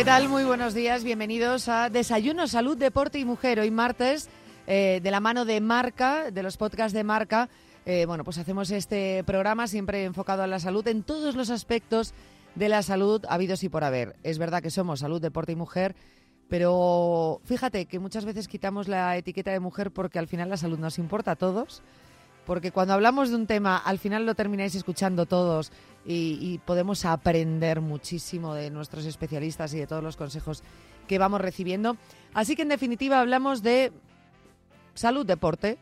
¿Qué tal? Muy buenos días. Bienvenidos a Desayuno, Salud, Deporte y Mujer. Hoy martes, eh, de la mano de Marca, de los podcasts de Marca. eh, bueno, pues hacemos este programa siempre enfocado a la salud en todos los aspectos de la salud habidos y por haber. Es verdad que somos salud, deporte y mujer, pero fíjate que muchas veces quitamos la etiqueta de mujer porque al final la salud nos importa a todos. Porque cuando hablamos de un tema, al final lo termináis escuchando todos y, podemos aprender muchísimo de nuestros especialistas y de todos los consejos que vamos recibiendo. Así que en definitiva hablamos de salud, deporte.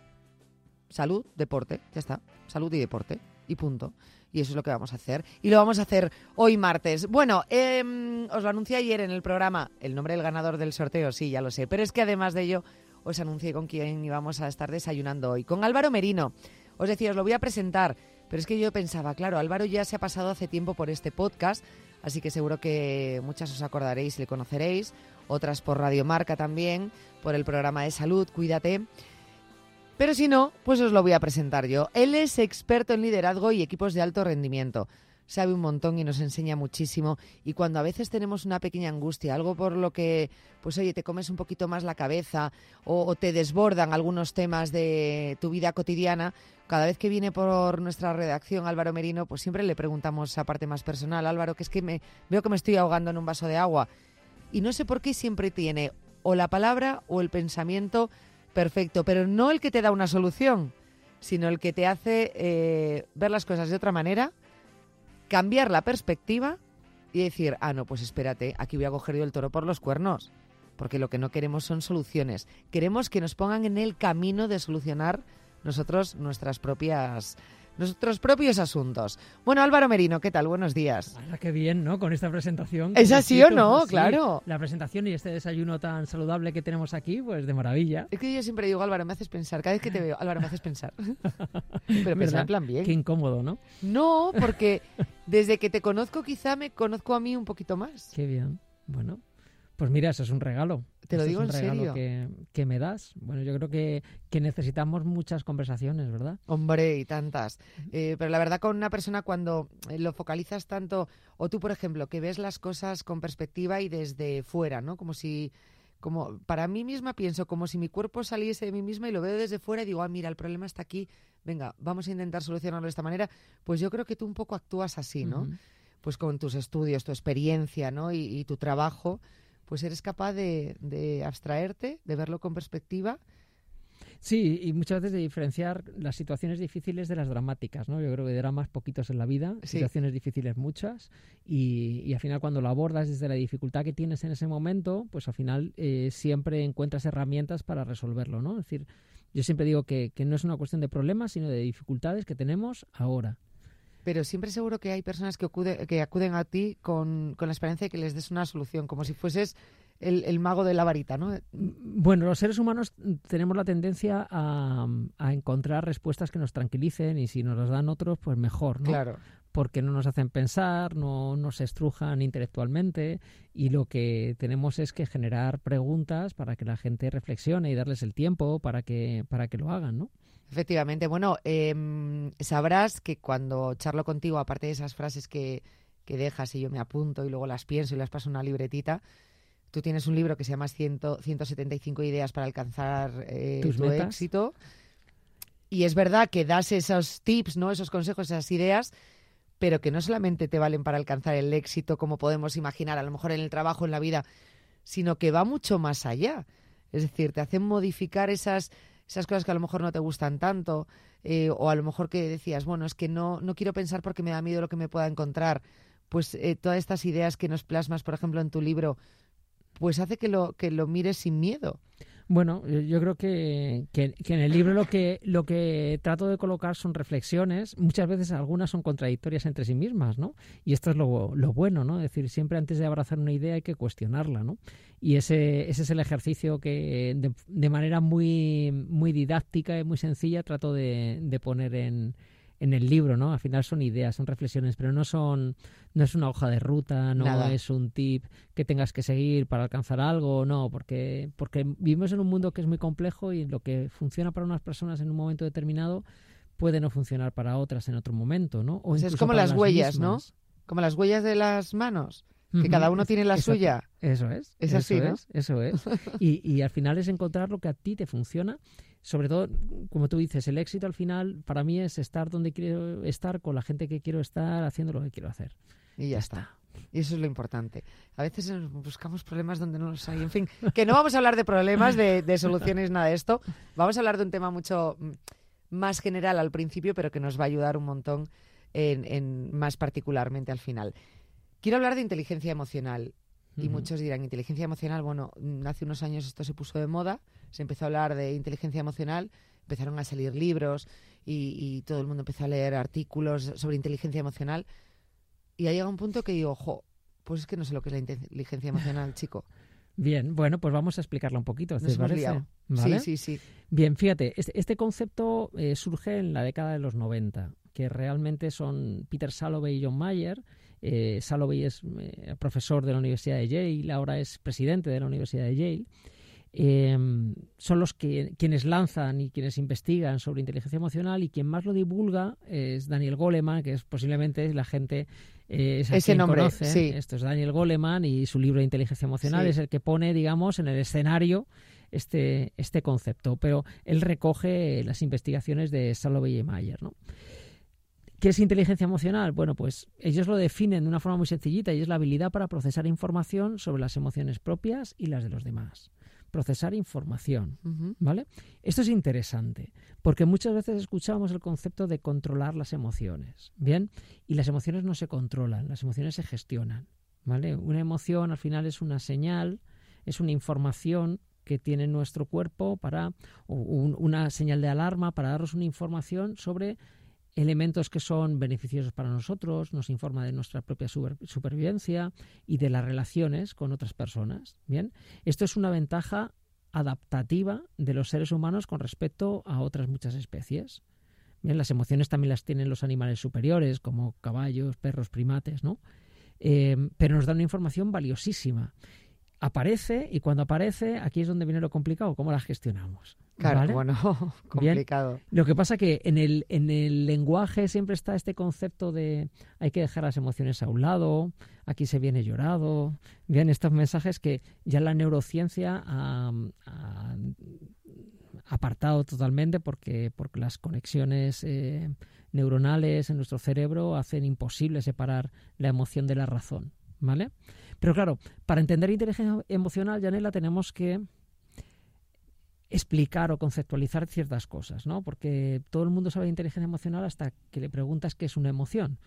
Salud, deporte, ya está. Salud y deporte. Y punto. Y eso es lo que vamos a hacer. Y lo vamos a hacer hoy martes. Bueno, em, os lo anuncié ayer en el programa. El nombre del ganador del sorteo, sí, ya lo sé. Pero es que además de ello, os anuncié con quién íbamos a estar desayunando hoy. Con Álvaro Merino. Os decía, os lo voy a presentar. Pero es que yo pensaba, claro, Álvaro ya se ha pasado hace tiempo por este podcast. Así que seguro que muchas os acordaréis y le conoceréis. Otras por Radio Marca también. Por el programa de salud, cuídate. Pero si no, pues os lo voy a presentar yo. Él es experto en liderazgo y equipos de alto rendimiento. Sabe un montón y nos enseña muchísimo. Y cuando a veces tenemos una pequeña angustia, algo por lo que, pues oye, te comes un poquito más la cabeza o, te desbordan algunos temas de tu vida cotidiana, cada vez que viene por nuestra redacción Álvaro Merino, pues siempre le preguntamos esa parte más personal. Álvaro, que es que me, veo que me estoy ahogando en un vaso de agua. Y no sé por qué siempre tiene o la palabra o el pensamiento perfecto, pero no el que te da una solución, sino el que te hace eh, ver las cosas de otra manera, cambiar la perspectiva y decir, ah, no, pues espérate, aquí voy a coger yo el toro por los cuernos, porque lo que no queremos son soluciones, queremos que nos pongan en el camino de solucionar nosotros nuestras propias nuestros propios asuntos. Bueno, Álvaro Merino, ¿qué tal? Buenos días. Hala, qué bien, ¿no? Con esta presentación. ¿Es así o no? sí. Claro. La presentación y este desayuno tan saludable que tenemos aquí, pues de maravilla. Es que yo siempre digo, Álvaro, me haces pensar. Cada vez que te veo, Álvaro, me haces pensar. Pero pensar en plan bien. Qué incómodo, ¿no? No, porque desde que te conozco quizá me conozco a mí un poquito más. Qué bien. Bueno, pues mira, eso es un regalo. Te lo Eso digo es un en regalo serio. Que, que me das. Bueno, yo creo que, que necesitamos muchas conversaciones, ¿verdad? Hombre, y tantas. Eh, pero la verdad con una persona cuando eh, lo focalizas tanto, o tú por ejemplo, que ves las cosas con perspectiva y desde fuera, ¿no? Como si, como para mí misma pienso, como si mi cuerpo saliese de mí misma y lo veo desde fuera y digo, ah, mira, el problema está aquí, venga, vamos a intentar solucionarlo de esta manera. Pues yo creo que tú un poco actúas así, ¿no? Pues con tus estudios, tu experiencia, ¿no? Y, y tu trabajo, pues eres capaz de, de abstraerte, de verlo con perspectiva. Sí, y muchas veces de diferenciar las situaciones difíciles de las dramáticas, ¿no? Yo creo que de dramas poquitos en la vida, Sí. situaciones difíciles muchas, y, y al final cuando lo abordas desde la dificultad que tienes en ese momento, pues al final eh, siempre encuentras herramientas para resolverlo, ¿no? Es decir, yo siempre digo que, que no es una cuestión de problemas, sino de dificultades que tenemos ahora. Pero siempre seguro que hay personas que, acude- que acuden a ti con, con la esperanza de que les des una solución, como si fueses el, el mago de la varita, ¿no? Bueno, los seres humanos tenemos la tendencia a, a encontrar respuestas que nos tranquilicen y si nos las dan otros, pues mejor, ¿no? Claro. porque no nos hacen pensar, no nos estrujan intelectualmente y lo que tenemos es que generar preguntas para que la gente reflexione y darles el tiempo para que para que lo hagan, ¿no? Efectivamente. Bueno, em, sabrás que cuando charlo contigo, aparte de esas frases que, que dejas y yo me apunto y luego las pienso y las paso en una libretita, tú tienes un libro que se llama 100 175 ideas para alcanzar eh, Tus tu metas. éxito. Y es verdad que das esos tips, ¿no? Esos consejos, esas ideas, pero que no solamente te valen para alcanzar el éxito como podemos imaginar, a lo mejor en el trabajo, en la vida, sino que va mucho más allá. Es decir, te hacen modificar esas, esas cosas que a lo mejor no te gustan tanto, eh, o a lo mejor que decías, bueno, es que no, no quiero pensar porque me da miedo lo que me pueda encontrar. Pues eh, todas estas ideas que nos plasmas, por ejemplo, en tu libro, pues hace que lo, que lo mires sin miedo. Bueno, yo- creo que, que- que en el libro lo que, lo que trato de colocar son reflexiones, muchas veces algunas son contradictorias entre sí mismas, ¿no? Y esto es lo, lo bueno, ¿no? Es decir, siempre antes de abrazar una idea hay que cuestionarla, ¿no? Y ese, ese es el ejercicio que de, de manera muy, muy didáctica y muy sencilla trato de, de poner en, en el libro, ¿no? Al final son ideas, son reflexiones, pero no son, no es una hoja de ruta, no Nada. es un tip que tengas que seguir para alcanzar algo, no, porque, porque vivimos en un mundo que es muy complejo y lo que funciona para unas personas en un momento determinado puede no funcionar para otras en otro momento, ¿no? O Pues es como las huellas, ¿no? Como las huellas de las manos, que cada uno tiene la exacto. suya. Eso es. Es eso así, ¿no? es, eso es. Y, y al final es encontrar lo que a ti te funciona. Sobre todo, como tú dices, el éxito al final para mí es estar donde quiero estar, con la gente que quiero estar, haciendo lo que quiero hacer. Y ya está. Y eso es lo importante. A veces buscamos problemas donde no los hay. En fin, que no vamos a hablar de problemas, de, de soluciones, nada de esto. Vamos a hablar de un tema mucho mm, más general al principio, pero que nos va a ayudar un montón en, en más particularmente al final. Quiero hablar de inteligencia emocional. Y muchos dirán, inteligencia emocional, bueno, mm, hace unos años esto se puso de moda, se empezó a hablar de inteligencia emocional, empezaron a salir libros y, y todo el mundo empezó a leer artículos sobre inteligencia emocional. Y ha llegado un punto que digo, ojo, pues es que no sé lo que es la inteligencia emocional, chico. Bien, bueno, pues vamos a explicarlo un poquito. Nos ¿te hemos liado. ¿Vale? Sí, sí, sí. Bien, fíjate, este, este concepto eh, surge en la década de los 90, que realmente son Peter Salovey y John Mayer. Eh, Salovey es eh, profesor de la Universidad de Yale, ahora es presidente de la Universidad de Yale. Eh, son los que quienes lanzan y quienes investigan sobre inteligencia emocional y quien más lo divulga es Daniel Goleman, que es posiblemente la gente eh, es Ese nombre, conoce. sí. Esto es Daniel Goleman y su libro de inteligencia emocional Sí. es el que pone, digamos, en el escenario este, este concepto, pero él recoge las investigaciones de Salovey y Mayer. ¿no? ¿Qué es inteligencia emocional? Bueno, pues ellos lo definen de una forma muy sencillita y es la habilidad para procesar información sobre las emociones propias y las de los demás. Procesar información. ¿Vale? Esto es interesante, porque muchas veces escuchamos el concepto de controlar las emociones, ¿bien? Y las emociones no se controlan, las emociones se gestionan, ¿vale? Una emoción al final es una señal, es una información que tiene nuestro cuerpo para o un- una señal de alarma para darnos una información sobre elementos que son beneficiosos para nosotros, nos informa de nuestra propia super- supervivencia y de las relaciones con otras personas. Bien, esto es una ventaja adaptativa de los seres humanos con respecto a otras muchas especies. Bien, las emociones también las tienen los animales superiores, como caballos, perros, primates, ¿no? Eh, pero nos da una información valiosísima. Aparece y cuando aparece, aquí es donde viene lo complicado, cómo la gestionamos. Claro, ¿vale? bueno, complicado. Lo que pasa que en el, en el lenguaje siempre está este concepto de hay que dejar las emociones a un lado, aquí se viene llorado, bien estos mensajes que ya la neurociencia ha, ha apartado totalmente porque, porque las conexiones eh, neuronales en nuestro cerebro hacen imposible separar la emoción de la razón, ¿vale? Pero claro, para entender inteligencia emocional, Janela, tenemos que explicar o conceptualizar ciertas cosas, ¿no? Porque todo el mundo sabe de inteligencia emocional hasta que le preguntas qué es una emoción.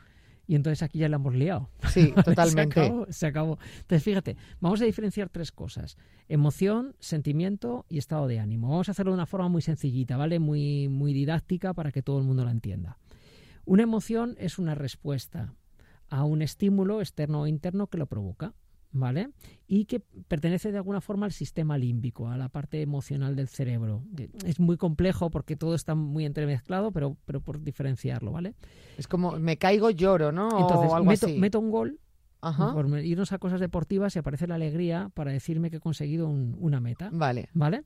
Y entonces aquí ya la hemos liado. Sí, Se totalmente. acabó, se acabó. Entonces, fíjate, vamos a diferenciar tres cosas. Emoción, sentimiento y estado de ánimo. Vamos a hacerlo de una forma muy sencillita, ¿vale? Muy, muy didáctica para que todo el mundo la entienda. Una emoción es una respuesta a un estímulo externo o interno que lo provoca, ¿vale? Y que pertenece de alguna forma al sistema límbico, a la parte emocional del cerebro. Que Es muy complejo porque todo está muy entremezclado, pero, pero por diferenciarlo, ¿vale? Es como me caigo, lloro, ¿no? Entonces, o algo meto, así. meto un gol Ajá. por irnos a cosas deportivas y aparece la alegría para decirme que he conseguido un- una meta. Vale. ¿Vale?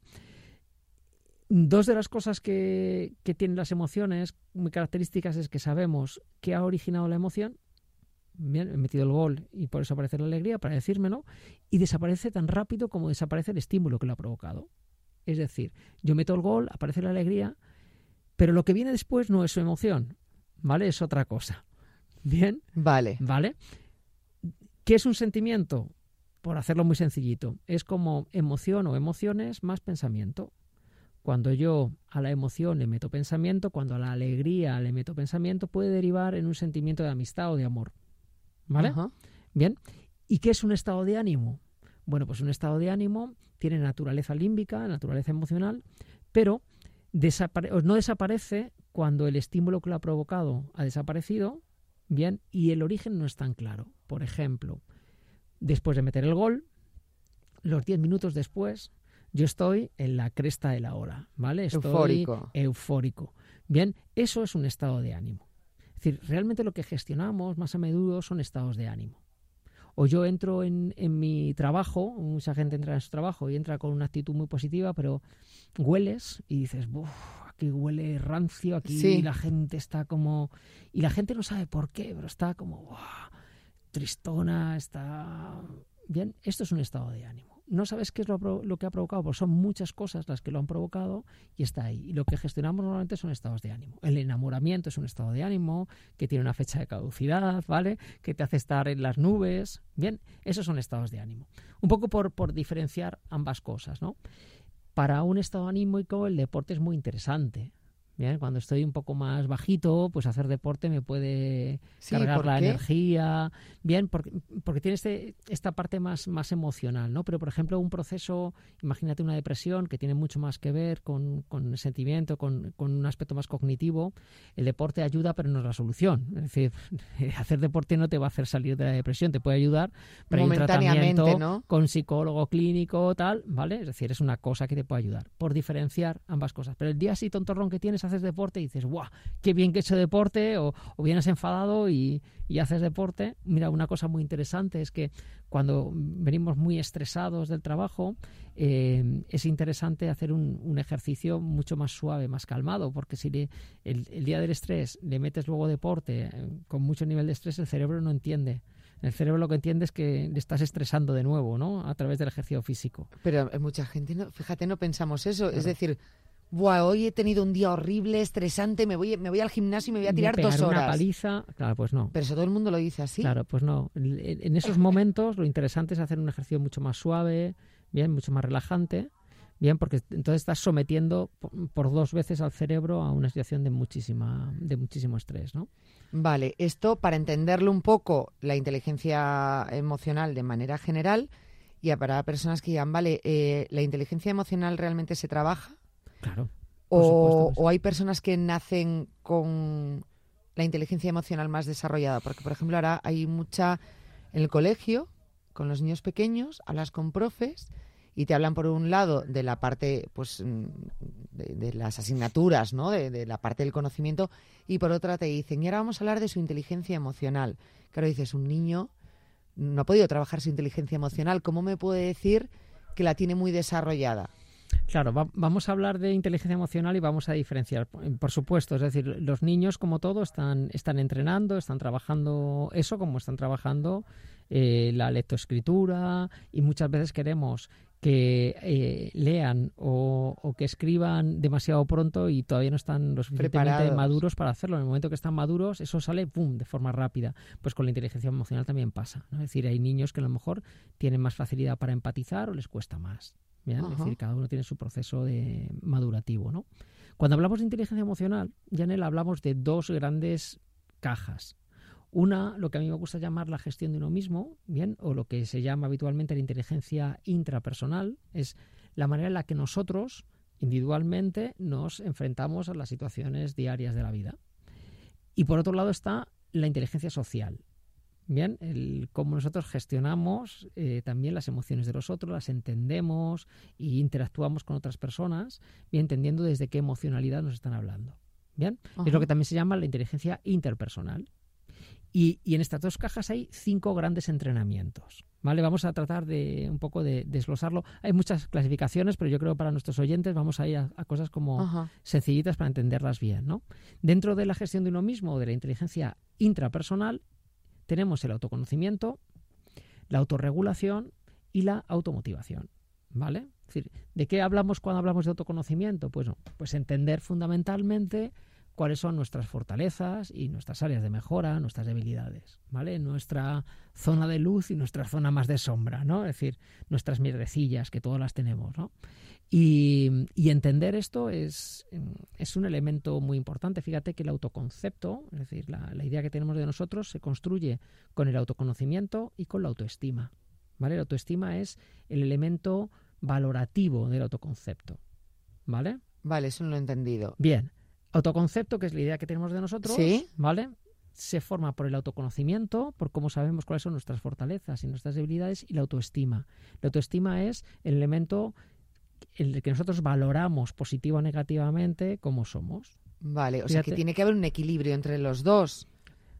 Dos de las cosas que, que tienen las emociones muy características es que sabemos qué ha originado la emoción. Bien, he metido el gol y por eso aparece la alegría, para decírmelo, y desaparece tan rápido como desaparece el estímulo que lo ha provocado. Es decir, yo meto el gol, aparece la alegría, pero lo que viene después no es su emoción, ¿vale? Es otra cosa. Bien, Vale. ¿Vale? ¿Qué es un sentimiento? Por hacerlo muy sencillito, es como emoción o emociones más pensamiento. Cuando yo a la emoción le meto pensamiento, cuando a la alegría le meto pensamiento, puede derivar en un sentimiento de amistad o de amor. ¿Vale? Ajá. Bien. ¿Y qué es un estado de ánimo? Bueno, pues un estado de ánimo tiene naturaleza límbica, naturaleza emocional, pero desapare- no desaparece cuando el estímulo que lo ha provocado ha desaparecido, bien, y el origen no es tan claro. Por ejemplo, después de meter el gol, los 10 minutos después, yo estoy en la cresta de la hora, ¿vale? Estoy Eufórico. eufórico. Bien, eso es un estado de ánimo. Es decir, realmente lo que gestionamos más a menudo son estados de ánimo. O yo entro en, en mi trabajo, mucha gente entra en su trabajo y entra con una actitud muy positiva, pero hueles y dices, "Buf, aquí huele rancio, aquí Sí. la gente está como... Y la gente no sabe por qué, pero está como "Buah, tristona, está... Bien, esto es un estado de ánimo. No sabes qué es lo, que ha provocado, porque son muchas cosas las que lo han provocado y está ahí. Y lo que gestionamos normalmente son estados de ánimo. El enamoramiento es un estado de ánimo que tiene una fecha de caducidad, ¿vale? Que te hace estar en las nubes. Bien, esos son estados de ánimo. Un poco por, por diferenciar ambas cosas, ¿no? Para un estado anímico el deporte es muy interesante. Bien, cuando estoy un poco más bajito, pues hacer deporte me puede cargar la energía. Bien, porque, porque tiene este, esta parte más, más emocional, ¿no? Pero, por ejemplo, un proceso, imagínate una depresión que tiene mucho más que ver con, con el sentimiento, con, con, un aspecto más cognitivo. El deporte ayuda, pero no es la solución. Es decir, hacer deporte no te va a hacer salir de la depresión, te puede ayudar, pero hay un tratamiento ¿no? con psicólogo clínico, tal, ¿vale? Es decir, es una cosa que te puede ayudar, por diferenciar ambas cosas. Pero el día así tontorrón que tienes haces deporte y dices, ¡guau! ¡Qué bien que he hecho deporte! O, o vienes enfadado y, y, haces deporte. Mira, una cosa muy interesante es que cuando venimos muy estresados del trabajo, eh, es interesante hacer un, un, ejercicio mucho más suave, más calmado, porque si le, el, el, día del estrés le metes luego deporte eh, con mucho nivel de estrés, el cerebro no entiende. El cerebro lo que entiende es que le estás estresando de nuevo, ¿no? A través del ejercicio físico. Pero mucha gente, no, fíjate, no pensamos eso. Claro. Es decir, Buah, hoy he tenido un día horrible, estresante, me voy, me voy al gimnasio y me voy a tirar dos horas. una paliza, claro, pues no. Pero eso todo el mundo lo dice así. Claro, pues no. En esos momentos lo interesante es hacer un ejercicio mucho más suave, bien, mucho más relajante, bien, porque entonces estás sometiendo por dos veces al cerebro a una situación de muchísima, de muchísimo estrés, ¿no? Vale, esto para entenderlo un poco, la inteligencia emocional de manera general y para personas que digan, vale, eh, la inteligencia emocional realmente se trabaja. Claro. O, o, hay personas que nacen con la inteligencia emocional más desarrollada. Porque, por ejemplo, ahora hay mucha en el colegio, con los niños pequeños, hablas con profes y te hablan, por un lado, de la parte, pues, de, de las asignaturas, ¿no? De, de, la parte del conocimiento, y por otra te dicen, y ahora vamos a hablar de su inteligencia emocional. Claro, dices, un niño no ha podido trabajar su inteligencia emocional. ¿Cómo me puede decir que la tiene muy desarrollada? Claro, va, vamos a hablar de inteligencia emocional y vamos a diferenciar, por supuesto, es decir, los niños como todo están, están entrenando, están trabajando eso como están trabajando eh, la lectoescritura y muchas veces queremos que eh, lean o, o, que escriban demasiado pronto y todavía no están lo suficientemente Preparados. maduros para hacerlo. En el momento que están maduros, eso sale ¡pum! de forma rápida. Pues con la inteligencia emocional también pasa. ¿no? Es decir, hay niños que a lo mejor tienen más facilidad para empatizar o les cuesta más. ¿bien? Es decir, cada uno tiene su proceso de madurativo, ¿no? Cuando hablamos de inteligencia emocional, Janel, hablamos de dos grandes cajas. Una, lo que a mí me gusta llamar la gestión de uno mismo, bien, o lo que se llama habitualmente la inteligencia intrapersonal, es la manera en la que nosotros individualmente nos enfrentamos a las situaciones diarias de la vida. Y por otro lado está la inteligencia social, Bien, el cómo nosotros gestionamos eh, también las emociones de los otros, las entendemos e interactuamos con otras personas, bien entendiendo desde qué emocionalidad nos están hablando. Bien, es lo que también se llama la inteligencia interpersonal. Y, y, en estas dos cajas hay cinco grandes entrenamientos. ¿Vale? Vamos a tratar de un poco de desglosarlo. Hay muchas clasificaciones, pero yo creo que para nuestros oyentes vamos a ir a, a cosas como sencillitas para entenderlas bien. ¿no? Dentro de la gestión de uno mismo o de la inteligencia intrapersonal tenemos el autoconocimiento, la autorregulación y la automotivación. ¿Vale? Es decir, ¿de qué hablamos cuando hablamos de autoconocimiento? Pues no, pues entender fundamentalmente cuáles son nuestras fortalezas y nuestras áreas de mejora, nuestras debilidades, ¿vale? Nuestra zona de luz y nuestra zona más de sombra, ¿no? Es decir, nuestras mierdecillas, que todas las tenemos, ¿no? Y, y, entender esto es, es, un elemento muy importante. Fíjate que el autoconcepto, es decir, la, la, idea que tenemos de nosotros, se construye con el autoconocimiento y con la autoestima. ¿vale? La autoestima es el elemento valorativo del autoconcepto. ¿Vale? Vale, eso no lo he entendido. Bien. Autoconcepto, que es la idea que tenemos de nosotros, ¿Sí? ¿vale? Se forma por el autoconocimiento, por cómo sabemos cuáles son nuestras fortalezas y nuestras debilidades, y la autoestima. La autoestima es el elemento en el que nosotros valoramos positivo o negativamente cómo somos. Vale, o Fíjate. sea que tiene que haber un equilibrio entre los dos.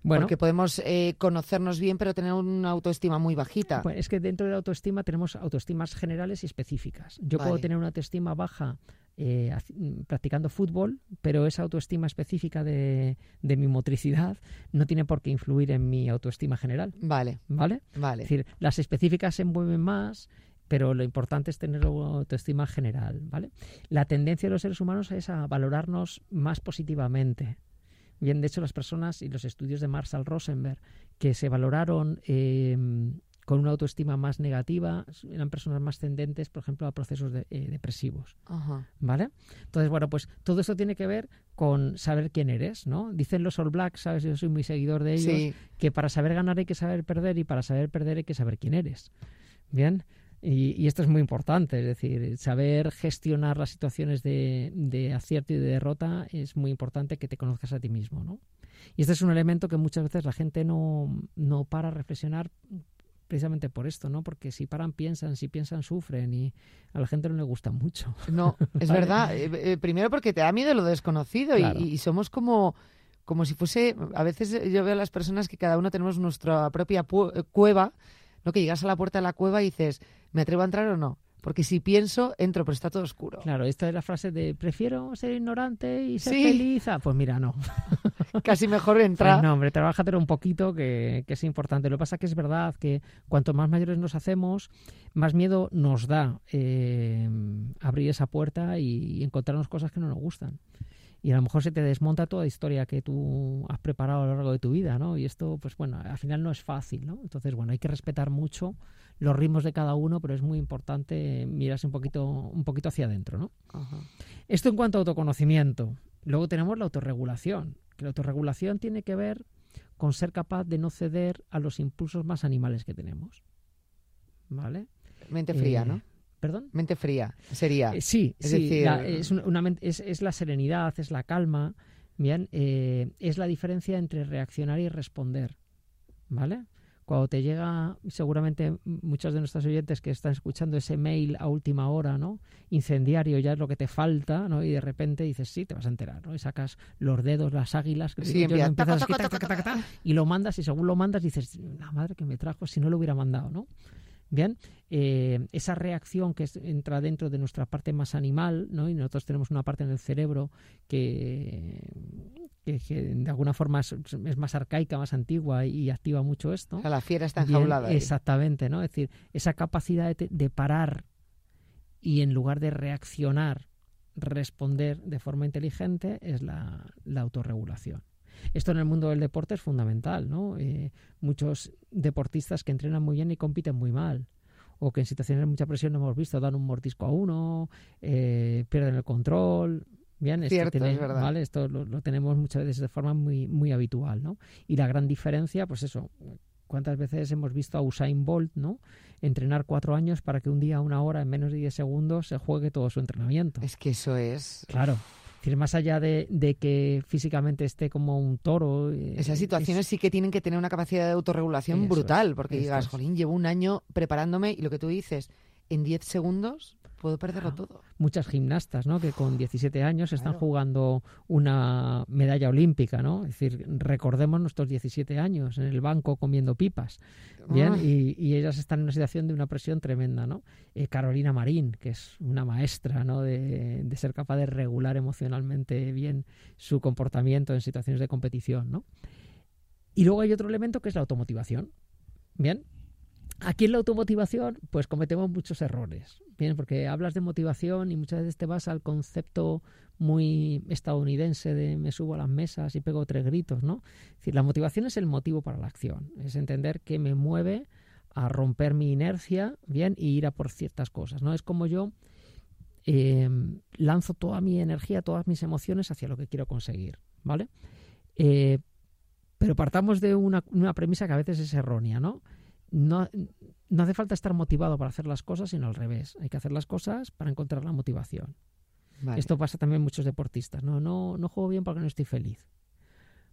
Bueno, porque podemos eh, conocernos bien, pero tener una autoestima muy bajita. Pues es que dentro de la autoestima tenemos autoestimas generales y específicas. Yo vale. puedo tener una autoestima baja eh, practicando fútbol, pero esa autoestima específica de, de, mi motricidad no tiene por qué influir en mi autoestima general. Vale. ¿Vale? Vale. Es decir, las específicas se mueven más, pero lo importante es tener autoestima general, ¿vale? La tendencia de los seres humanos es a valorarnos más positivamente. Bien, de hecho, las personas y los estudios de Marshall Rosenberg que se valoraron eh, con una autoestima más negativa eran personas más tendentes, por ejemplo, a procesos eh, depresivos. ¿Vale? Entonces, bueno, pues todo esto tiene que ver con saber quién eres, ¿no? Dicen los All Blacks, ¿sabes? Yo soy muy seguidor de ellos, que para saber ganar hay que saber perder y para saber perder hay que saber quién eres. Bien, y, esto es muy importante, es decir, saber gestionar las situaciones de, acierto y de derrota es muy importante que te conozcas a ti mismo, ¿no? Y este es un elemento que muchas veces la gente no, no para reflexionar precisamente por esto, ¿no? Porque si paran piensan, si piensan sufren y a la gente no le gusta mucho. No, es verdad. Eh, eh, primero porque te da miedo lo desconocido y, somos como como si fuese, a veces yo veo a las personas que cada uno tenemos nuestra propia cueva no que llegas a la puerta de la cueva y dices, ¿me atrevo a entrar o no? Porque si pienso, entro, pero está todo oscuro. Claro, esta es la frase de prefiero ser ignorante y ser feliz. Ah, pues mira, no. Casi mejor entrar. Pues no, hombre, trabájatelo un poquito, que, es importante. Lo que pasa es que es verdad que cuanto más mayores nos hacemos, más miedo nos da eh, abrir esa puerta y encontrarnos cosas que no nos gustan y a lo mejor se te desmonta toda la historia que tú has preparado a lo largo de tu vida, ¿no? Y esto, pues bueno, al final no es fácil, ¿no? Entonces, bueno, hay que respetar mucho los ritmos de cada uno, pero es muy importante mirarse un poquito, un poquito hacia adentro, ¿no? Esto en cuanto a autoconocimiento. Luego tenemos la autorregulación, que la autorregulación tiene que ver con ser capaz de no ceder a los impulsos más animales que tenemos. ¿Vale? Mente fría, eh, ¿no? ¿Perdón? Mente fría, sería. Eh, sí, es decir, es, una, es, la serenidad, es la calma, bien, eh, es la diferencia entre reaccionar y responder, ¿vale? Cuando te llega, seguramente muchos de nuestros oyentes que están escuchando ese mail a última hora, ¿no? Incendiario, ya es lo que te falta, ¿no? Y de repente dices, sí, te vas a enterar, ¿no? Y sacas los dedos, las águilas, y lo mandas y según lo mandas dices, la madre que me trajo si no lo hubiera mandado, ¿no? Bien, eh, esa reacción que entra dentro de nuestra parte más animal, ¿no? y nosotros tenemos una parte en el cerebro que, de alguna forma es, más arcaica, más antigua y activa mucho esto. la fiera está enjaulada. exactamente, ¿no? Es decir, esa capacidad de, parar y en lugar de reaccionar, responder de forma inteligente es la autorregulación. Esto en el mundo del deporte es fundamental, ¿no? Eh, muchos deportistas que entrenan muy bien y compiten muy mal o que en situaciones de mucha presión hemos visto dan un mortisco a uno, eh, pierden el control. Bien, esto, es verdad. ¿vale? esto lo, tenemos muchas veces de forma muy, muy habitual, ¿no? Y la gran diferencia, pues eso, ¿cuántas veces hemos visto a Usain Bolt, ¿no? Entrenar cuatro años para que un día, una hora, en menos de diez segundos, se juegue todo su entrenamiento. Es que eso es... Claro más allá de, que físicamente esté como un toro. Eh, Esas situaciones sí que tienen que tener una capacidad de autorregulación brutal, porque digas, jolín, llevo un año preparándome y lo que tú dices, en 10 segundos puedo perderlo todo. Muchas gimnastas, ¿no? Que con 17 años están jugando una medalla olímpica, ¿no? Es decir, recordemos nuestros 17 años en el banco comiendo pipas, ¿bien? Y, ellas están en una situación de una presión tremenda, ¿no? Eh, Carolina Marín, que es una maestra, ¿no? De, de, ser capaz de regular emocionalmente bien su comportamiento en situaciones de competición, ¿no? Y luego hay otro elemento que es la automotivación, ¿bien? Aquí en la automotivación, pues cometemos muchos errores, bien, porque hablas de motivación y muchas veces te vas al concepto muy estadounidense de me subo a las mesas y pego tres gritos, ¿no? La motivación es el motivo para la acción, es entender que me mueve a romper mi inercia, bien, y ir a por ciertas cosas, ¿no? Es como yo eh, lanzo toda mi energía, todas mis emociones hacia lo que quiero conseguir, ¿vale? Eh, pero partamos de una, una premisa que a veces es errónea, ¿no? No, no hace falta estar motivado para hacer las cosas, sino al revés. Hay que hacer las cosas para encontrar la motivación. Esto pasa también en muchos deportistas. No, no, no juego bien porque no estoy feliz.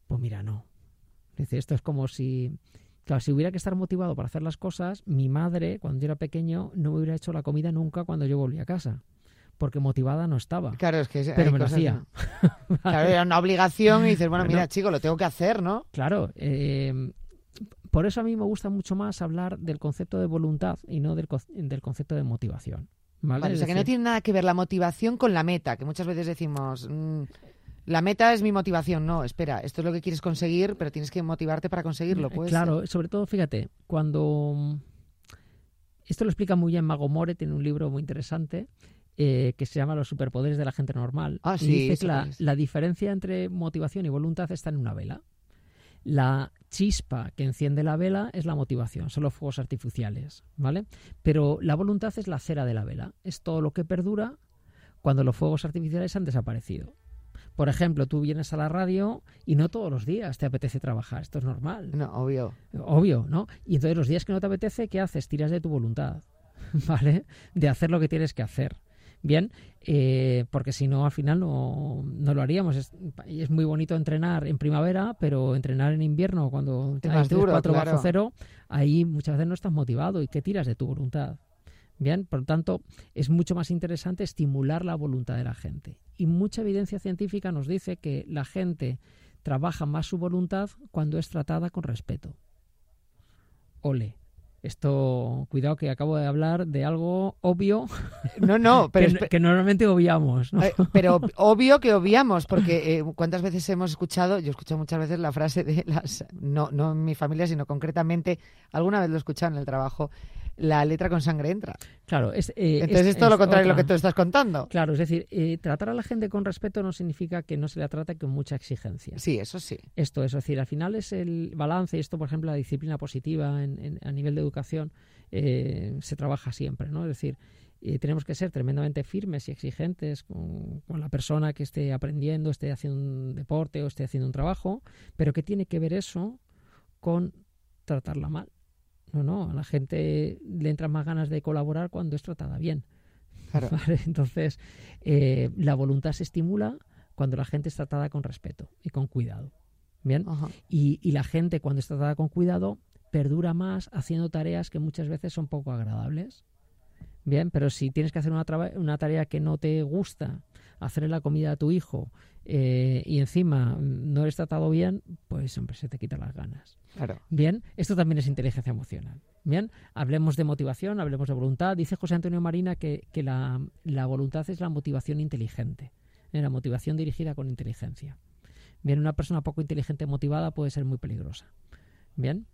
Pues mira, no. Dice, esto es como si, claro, si hubiera que estar motivado para hacer las cosas, mi madre, cuando yo era pequeño, no me hubiera hecho la comida nunca cuando yo volví a casa porque motivada no estaba. Claro, es que pero me lo hacía. Claro, era una obligación y dices, bueno, mira, chico, lo tengo que hacer, ¿no? Claro, eh, por eso a mí me gusta mucho más hablar del concepto de voluntad y no del, concepto de motivación. ¿vale? o sea, que no tiene nada que ver la motivación con la meta, que muchas veces decimos, mm, la meta es mi motivación. No, espera, esto es lo que quieres conseguir, pero tienes que motivarte para conseguirlo. Pues, Claro, sobre todo, fíjate, cuando... Esto lo explica muy bien Mago More, tiene un libro muy interesante eh, que se llama Los superpoderes de la gente normal. Ah, y sí, dice sé que la, la diferencia entre motivación y voluntad está en una vela. La chispa que enciende la vela es la motivación, son los fuegos artificiales, ¿vale? Pero la voluntad es la cera de la vela, es todo lo que perdura cuando los fuegos artificiales han desaparecido. Por ejemplo, tú vienes a la radio y no todos los días te apetece trabajar, esto es normal. No, obvio. Obvio, ¿no? Y entonces los días que no te apetece, ¿qué haces? Tiras de tu voluntad, ¿vale? De hacer lo que tienes que hacer. Bien, eh, porque si no, al final no, no lo haríamos. Es, muy bonito entrenar en primavera, pero entrenar en invierno, cuando Es hay más 3, duro, 4 claro. bajo cero, ahí muchas veces no estás motivado y que tiras de tu voluntad. Bien, por lo tanto, es mucho más interesante estimular la voluntad de la gente. Y mucha evidencia científica nos dice que la gente trabaja más su voluntad cuando es tratada con respeto. Ole. Esto, cuidado que acabo de hablar de algo obvio No, no, pero, que, normalmente obviamos. ¿no? eh, pero obvio que obviamos, porque eh, cuántas veces hemos escuchado, yo he escuchado muchas veces la frase de las, no, no en mi familia, sino concretamente, alguna vez lo he escuchado en el trabajo, la letra con sangre entra. Claro, es, eh, Entonces es, todo lo contrario a lo que tú estás contando. Claro, es decir, eh, tratar a la gente con respeto no significa que no se la trate con mucha exigencia. Sí, eso sí. Esto es, es decir, al final es el balance, y esto, por ejemplo, la disciplina positiva en- en- a nivel de educación eh, se trabaja siempre, ¿no? Es decir, eh, tenemos que ser tremendamente firmes y exigentes con, con la persona que esté aprendiendo, esté haciendo un deporte o esté haciendo un trabajo, pero ¿qué tiene que ver eso con tratarla mal? No, no, a la gente le entran más ganas de colaborar cuando es tratada bien. Claro. ¿vale? Entonces, eh, la voluntad se estimula cuando la gente es tratada con respeto y con cuidado. Bien, y, y la gente cuando está tratada con cuidado perdura más haciendo tareas que muchas veces son poco agradables. Bien, pero si tienes que hacer una, una tarea que no te gusta, hacerle la comida a tu hijo eh, y encima no eres tratado bien, pues hombre, se te quitan las ganas. Claro. Bien, esto también es inteligencia emocional. Bien, hablemos de motivación, hablemos de voluntad. Dice José Antonio Marina que, que la, la voluntad es la motivación inteligente, eh, la motivación dirigida con inteligencia. Bien, una persona poco inteligente motivada puede ser muy peligrosa. Bien,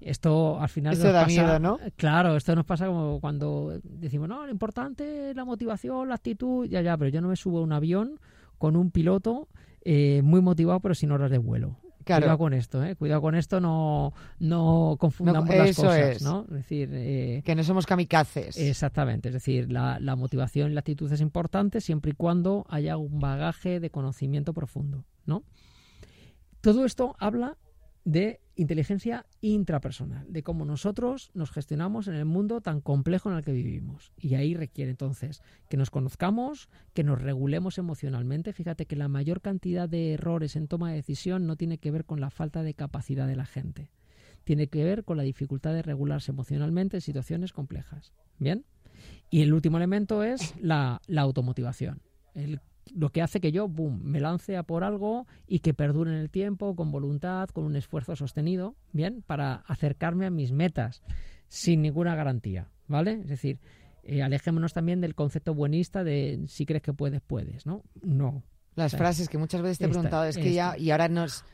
esto al final Eso nos da pasa- miedo, ¿no? Claro, esto nos pasa como cuando decimos, no, lo importante es la motivación, la actitud, ya, ya, pero yo no me subo a un avión con un piloto eh, muy motivado pero sin horas de vuelo. Claro. Cuidado con esto, ¿eh? Cuidado con esto, no, no confundamos No, las cosas, es. ¿no? Es decir, eh, Que no somos kamikazes. exactamente, es decir, la, la motivación y la actitud es importante siempre y cuando haya un bagaje de conocimiento profundo, ¿no? Todo esto habla de inteligencia intrapersonal, de cómo nosotros nos gestionamos en el mundo tan complejo en el que vivimos. Y ahí requiere entonces que nos conozcamos, que nos regulemos emocionalmente. Fíjate que la mayor cantidad de errores en toma de decisión no tiene que ver con la falta de capacidad de la gente. Tiene que ver con la dificultad de regularse emocionalmente en situaciones complejas. ¿Bien? Y el último elemento es la, la automotivación. El lo que hace que yo, boom, me lance a por algo y que perdure en el tiempo, con voluntad, con un esfuerzo sostenido, bien, para acercarme a mis metas, sin ninguna garantía, ¿vale? Es decir, eh, alejémonos también del concepto buenista de si crees que puedes, puedes, ¿no? No. Las frases que muchas veces te he esta- preguntado, es que ya, y ahora nos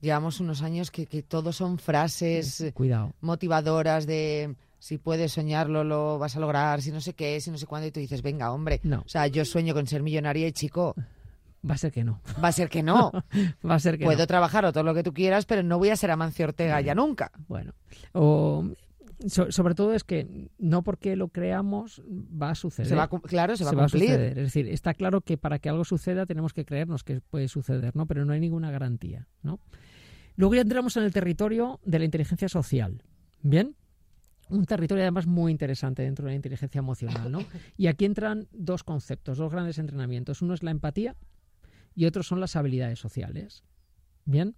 llevamos unos años que, que todos son frases Cuidado. motivadoras de si puedes soñarlo, lo vas a lograr, si no sé qué, si no sé cuándo, y tú dices, venga, hombre, No. o sea, yo sueño con ser millonaria y chico, Va a ser que no. va a ser que no. Va a ser que Puedo no. trabajar o todo lo que tú quieras, pero no voy a ser Amancio Ortega ya nunca. Bueno. O, so- sobre todo es que no porque lo creamos va a suceder. Se va a cum- claro, se va a a cumplir. suceder. Es decir, está claro que para que algo suceda tenemos que creernos que puede suceder, ¿no? Pero no hay ninguna garantía, ¿no? Luego ya entramos en el territorio de la inteligencia social. ¿Bien? Un territorio además muy interesante dentro de la inteligencia emocional, ¿no? Y aquí entran dos conceptos, dos grandes entrenamientos. Uno es la empatía y otro son las habilidades sociales. ¿Bien?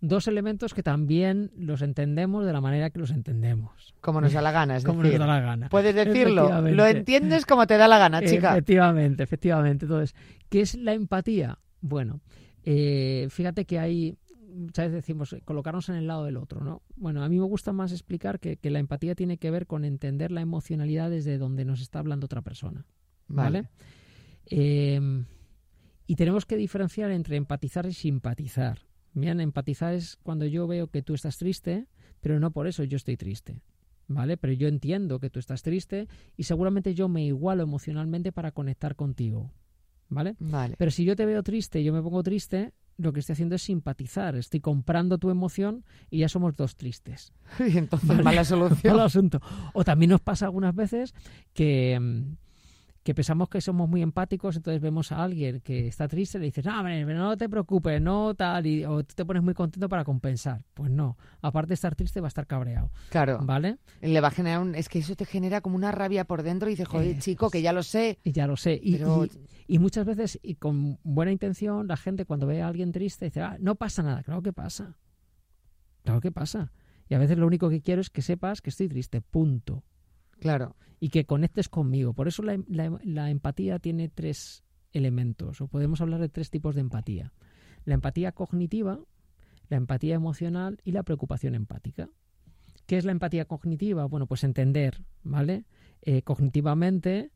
Dos elementos que también los entendemos de la manera que los entendemos. Como nos da la gana, es Como decir, nos da la gana. puedes decirlo, lo entiendes como te da la gana, chica. Efectivamente, efectivamente. Entonces, ¿qué es la empatía? Bueno, eh, fíjate que hay, muchas veces decimos, eh, colocarnos en el lado del otro, ¿no? Bueno, a mí me gusta más explicar que, que la empatía tiene que ver con entender la emocionalidad desde donde nos está hablando otra persona. ¿vale? Em, y tenemos que diferenciar entre empatizar y simpatizar. Bien, empatizar es cuando yo veo que tú estás triste, pero no por eso yo estoy triste. ¿Vale? Pero yo entiendo que tú estás triste y seguramente yo me igualo emocionalmente para conectar contigo. ¿Vale? Vale. Pero si yo te veo triste y yo me pongo triste, lo que estoy haciendo es simpatizar. Estoy comprando tu emoción y ya somos dos tristes. Y entonces, mala solución. Mal asunto. O también nos pasa algunas veces que, mm, que pensamos que somos muy empáticos, entonces vemos a alguien que está triste y le dices, no, hombre, no te preocupes, no tal, y, o tú te pones muy contento para compensar. Pues no, aparte de estar triste va a estar cabreado. Claro. ¿Vale? Le va a generar un... Es que eso te genera como una rabia por dentro y dices, joder, Eh, chico, que ya lo sé. Y ya lo sé. Y, Pero- y- y muchas veces, y con buena intención, la gente cuando ve a alguien triste dice, ah, no pasa nada. Claro que pasa. Claro que pasa. Y a veces lo único que quiero es que sepas que estoy triste, punto. Claro. Y que conectes conmigo. Por eso la, la- la empatía tiene tres elementos, o podemos hablar de tres tipos de empatía. La empatía cognitiva, la empatía emocional y la preocupación empática. ¿Qué es la empatía cognitiva? Bueno, pues entender, ¿vale? Eh, cognitivamente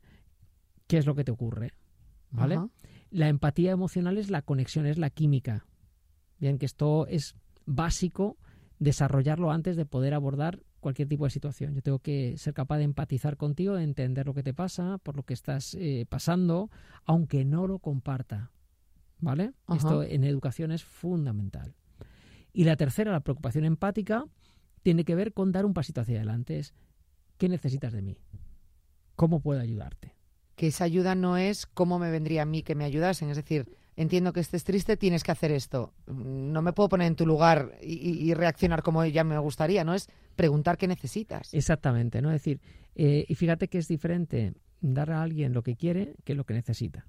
qué es lo que te ocurre, ¿vale? Ajá. La empatía emocional es la conexión, es la química. Bien, que esto es básico desarrollarlo antes de poder abordar cualquier tipo de situación. Yo tengo que ser capaz de empatizar contigo, de entender lo que te pasa, por lo que estás eh, pasando, aunque no lo comparta. ¿Vale? Ajá. Esto en educación es fundamental. Y la tercera, la preocupación empática, tiene que ver con dar un pasito hacia adelante. Es, ¿qué necesitas de mí? ¿Cómo puedo ayudarte? Que esa ayuda no es cómo me vendría a mí que me ayudasen. Es decir, entiendo que estés triste, tienes que hacer esto. No me puedo poner en tu lugar y, y- y reaccionar como ya me gustaría, ¿no? Es preguntar qué necesitas. Exactamente, ¿no? Es decir, eh, y fíjate que es diferente dar a alguien lo que quiere que lo que necesita.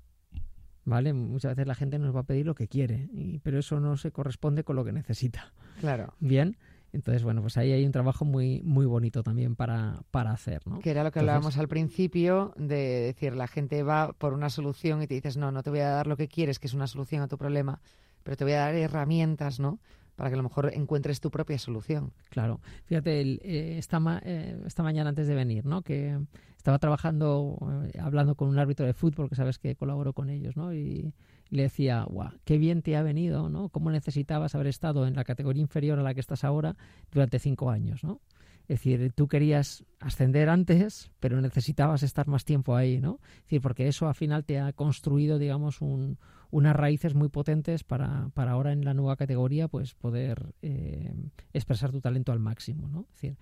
¿Vale? Muchas veces la gente nos va a pedir lo que quiere, y- pero eso no se corresponde con lo que necesita. Claro. Bien, entonces, bueno, pues ahí hay un trabajo muy, muy bonito también para, para hacer, ¿no? Que era lo que Entonces- hablábamos al principio de decir, la gente va por una solución y te dices, no, no te voy a dar lo que quieres, que es una solución a tu problema, pero te voy a dar herramientas, ¿no? Para que a lo mejor encuentres tu propia solución. Claro. Fíjate, el, eh, esta, ma- eh, esta mañana antes de venir, ¿no? Que estaba trabajando, eh, hablando con un árbitro de fútbol, que sabes que colaboro con ellos, ¿no? Y, le decía, guau, qué bien te ha venido, ¿no? ¿Cómo necesitabas haber estado en la categoría inferior a la que estás ahora durante cinco años, ¿no? Es decir, tú querías ascender antes, pero necesitabas estar más tiempo ahí, ¿no? Es decir, porque eso al final te ha construido, digamos, un, unas raíces muy potentes para, para ahora en la nueva categoría, pues poder eh, expresar tu talento al máximo, ¿no? Es decir,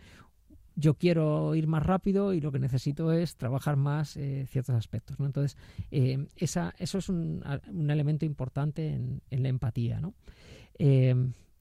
yo quiero ir más rápido y lo que necesito es trabajar más eh, ciertos aspectos. Entonces, eh, eso es un, un elemento importante en, la empatía. Eh,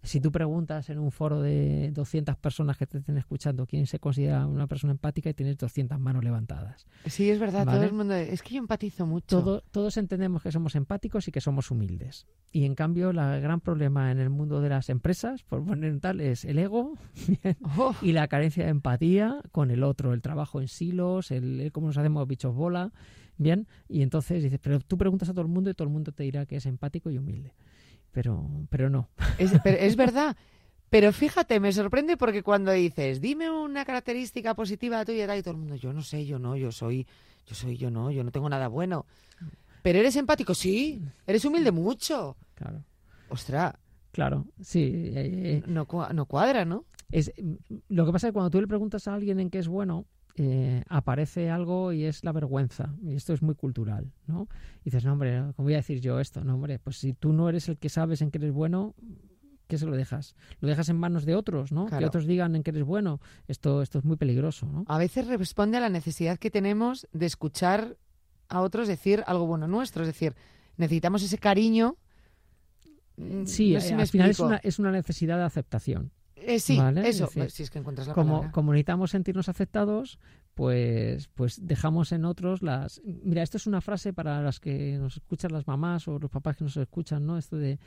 si tú preguntas en un foro de 200 personas que te estén escuchando quién se considera una persona empática y tienes 200 manos levantadas. Sí, es verdad, Vale. todo el mundo, es que yo empatizo mucho. Todo- todos entendemos que somos empáticos y que somos humildes. Y en cambio, el gran problema en el mundo de las empresas, por poner tal, es el ego Oh, y la carencia de empatía con el otro, el trabajo en silos, el, el cómo nos hacemos bichos bola. Bien, y entonces dices, pero tú preguntas a todo el mundo y todo el mundo te dirá que es empático y humilde. Pero, pero no. es, pero es verdad. Pero fíjate, me sorprende porque cuando dices, dime una característica positiva tuya y todo el mundo, yo no sé, yo no, yo soy, yo soy, yo no, yo no tengo nada bueno. Pero eres empático, sí. Eres humilde mucho. Claro, Ostras, claro, sí. eh, eh, no, cua- no cuadra, ¿no? Es, lo que pasa es que cuando tú le preguntas a alguien en qué es bueno, eh, aparece algo y es la vergüenza. Y esto es muy cultural, ¿no? Y dices, no, hombre, ¿cómo voy a decir yo esto? No, hombre, pues si tú no eres el que sabes en qué eres bueno, ¿qué se lo dejas? Lo dejas en manos de otros, ¿no? Que otros digan en qué eres bueno. Esto, esto es muy peligroso, ¿no? A veces responde a la necesidad que tenemos de escuchar a otros decir algo bueno nuestro. Es decir, necesitamos ese cariño. Mm, Sí, no sé si eh, al final es una, es una necesidad de aceptación. Eh, sí, Vale, eso. es decir, si es que encuentras la como, palabra. como necesitamos sentirnos aceptados, pues, pues dejamos en otros las... Mira, esto es una frase para las que nos escuchan las mamás o los papás que nos escuchan, ¿no? Esto de,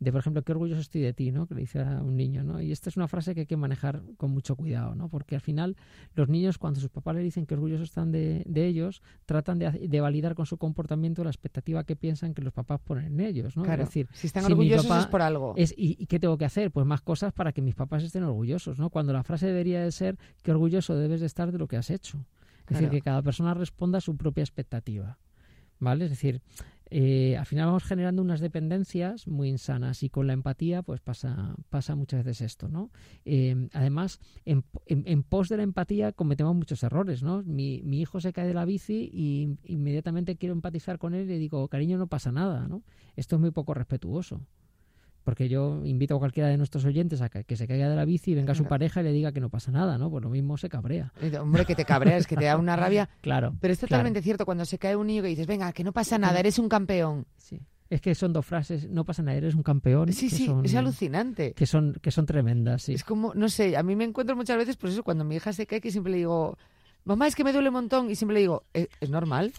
de, por ejemplo, qué orgulloso estoy de ti, ¿no? Que le dice a un niño, ¿no? Y esta es una frase que hay que manejar con mucho cuidado, ¿no? Porque al final los niños cuando sus papás le dicen que orgullosos están de, de ellos, tratan de, de validar con su comportamiento la expectativa que piensan que los papás ponen en ellos, ¿no? Claro, Es decir, si están si orgullosos papá es por algo. es, ¿y, y qué tengo que hacer? Pues más cosas para que mis papás estén orgullosos, ¿no? Cuando la frase debería de ser qué orgulloso debes de estar de lo que has hecho. Es decir, que cada persona responda a su propia expectativa. ¿vale? Es decir, eh, al final vamos generando unas dependencias muy insanas y con la empatía pues pasa, pasa muchas veces esto, ¿no? Eh, además, en, en, pos de la empatía cometemos muchos errores, ¿no? Mi, mi hijo se cae de la bici y inmediatamente quiero empatizar con él y le digo, cariño, no pasa nada, ¿no? Esto es muy poco respetuoso. Porque yo invito a cualquiera de nuestros oyentes a que, se caiga de la bici y venga su pareja y le diga que no pasa nada, ¿no? Pues lo mismo se cabrea. Eh, hombre, que te cabreas, que te da una rabia. claro. Pero es totalmente cierto cuando se cae un niño que dices, venga, que no pasa nada, eres un campeón. Sí. Es que son dos frases, no pasa nada, eres un campeón. Sí, sí, es alucinante. Que son, que son tremendas, sí. Es como, no sé, a mí me encuentro muchas veces, pues eso, cuando mi hija se cae, que siempre le digo, mamá, es que me duele un montón, y siempre le digo, es, es normal,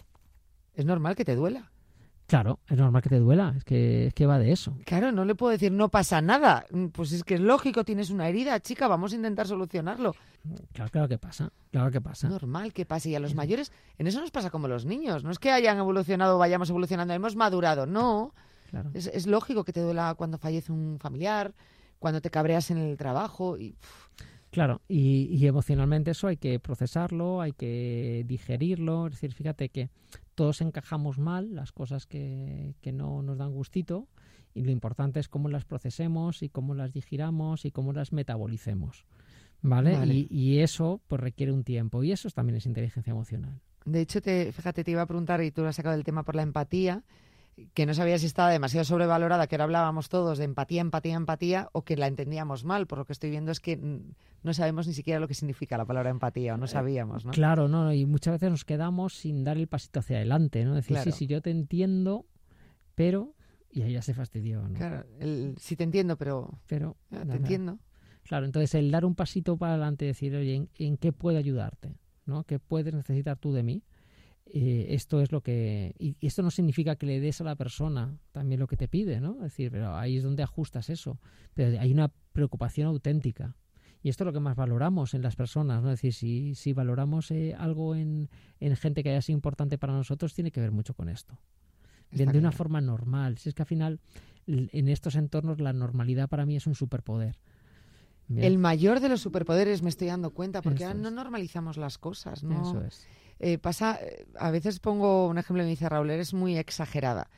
es normal que te duela. Claro, es normal que te duela, es que, es que va de eso. Claro, no le puedo decir no pasa nada. Mm, pues es que es lógico, tienes una herida, chica, vamos a intentar solucionarlo. Claro, claro que pasa, claro que pasa. Normal que pase. Y a los mayores, en eso nos pasa como los niños. No es que hayan evolucionado o vayamos evolucionando, hemos madurado, no. Es, es, lógico que te duela cuando fallece un familiar, cuando te cabreas en el trabajo y... Claro, y, emocionalmente eso hay que procesarlo, hay que digerirlo. Es decir, fíjate que todos encajamos mal las cosas que, que no nos dan gustito y lo importante es cómo las procesemos y cómo las digiramos y cómo las metabolicemos. ¿Vale? Y, y, eso pues requiere un tiempo y eso también es inteligencia emocional. De hecho, te, fíjate, te iba a preguntar y tú lo has sacado del tema por la empatía que no sabía si estaba demasiado sobrevalorada, que ahora hablábamos todos de empatía, empatía, empatía, o que la entendíamos mal. Por lo que estoy viendo es que no sabemos ni siquiera lo que significa la palabra empatía, o no eh, sabíamos, ¿no? Claro, no, y muchas veces nos quedamos sin dar el pasito hacia adelante, ¿no? Decir, sí, sí, yo te entiendo, pero... Y ahí ya se fastidió, ¿no? Claro, sí te entiendo, pero... Pero... te entiendo. Claro, entonces el dar un pasito para adelante y decir, oye, ¿en, ¿en, qué puedo ayudarte? ¿no? ¿Qué puedes necesitar tú de mí? Eh, esto es lo que y, esto no significa que le des a la persona también lo que te pide no es decir pero ahí es donde ajustas eso. Pero hay una preocupación auténtica. Y esto es lo que más valoramos en las personas no es decir si, si valoramos eh, algo en, en gente que haya sido importante para nosotros tiene que ver mucho con esto. De, de una forma normal. Si es que al final en estos entornos la normalidad para mí es un superpoder. El mayor de los superpoderes me estoy dando cuenta, porque ahora no normalizamos las cosas, ¿no? Eso es. Eh, pasa, a veces pongo un ejemplo y me dice Raúl, eres muy exagerada.